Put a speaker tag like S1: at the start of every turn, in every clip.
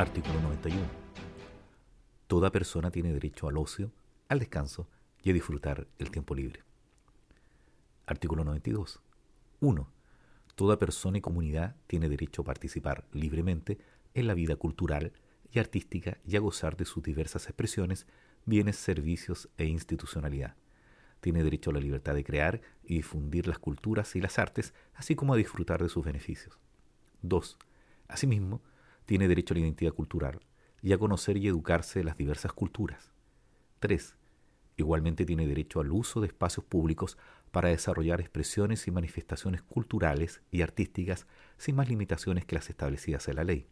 S1: Artículo 91. Toda persona tiene derecho al ocio, al descanso y a disfrutar el tiempo libre. Artículo 92. 1. Toda persona y comunidad tiene derecho a participar libremente en la vida cultural y artística y a gozar de sus diversas expresiones, bienes, servicios e institucionalidad. Tiene derecho a la libertad de crear y difundir las culturas y las artes, así como a disfrutar de sus beneficios. 2. Asimismo, tiene derecho a la identidad cultural y a conocer y educarse de las diversas culturas. 3. Igualmente tiene derecho al uso de espacios públicos para desarrollar expresiones y manifestaciones culturales y artísticas sin más limitaciones que las establecidas en la ley.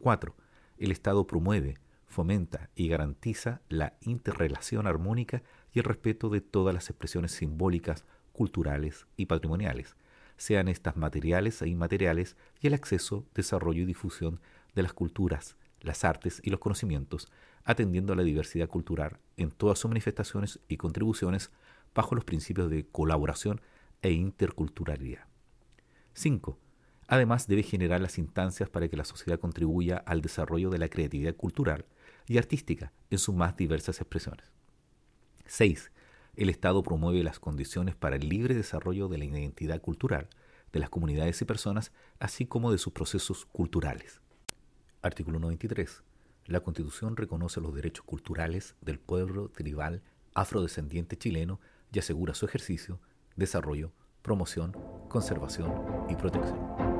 S1: 4. El Estado promueve, fomenta y garantiza la interrelación armónica y el respeto de todas las expresiones simbólicas, culturales y patrimoniales, sean estas materiales e inmateriales, y el acceso, desarrollo y difusión de las culturas, las artes y los conocimientos, atendiendo a la diversidad cultural en todas sus manifestaciones y contribuciones bajo los principios de colaboración e interculturalidad. 5. Además, debe generar las instancias para que la sociedad contribuya al desarrollo de la creatividad cultural y artística en sus más diversas expresiones. 6 el Estado promueve las condiciones para el libre desarrollo de la identidad cultural de las comunidades y personas, así como de sus procesos culturales. Artículo 93. La Constitución reconoce los derechos culturales del pueblo tribal afrodescendiente chileno y asegura su ejercicio, desarrollo, promoción, conservación y protección.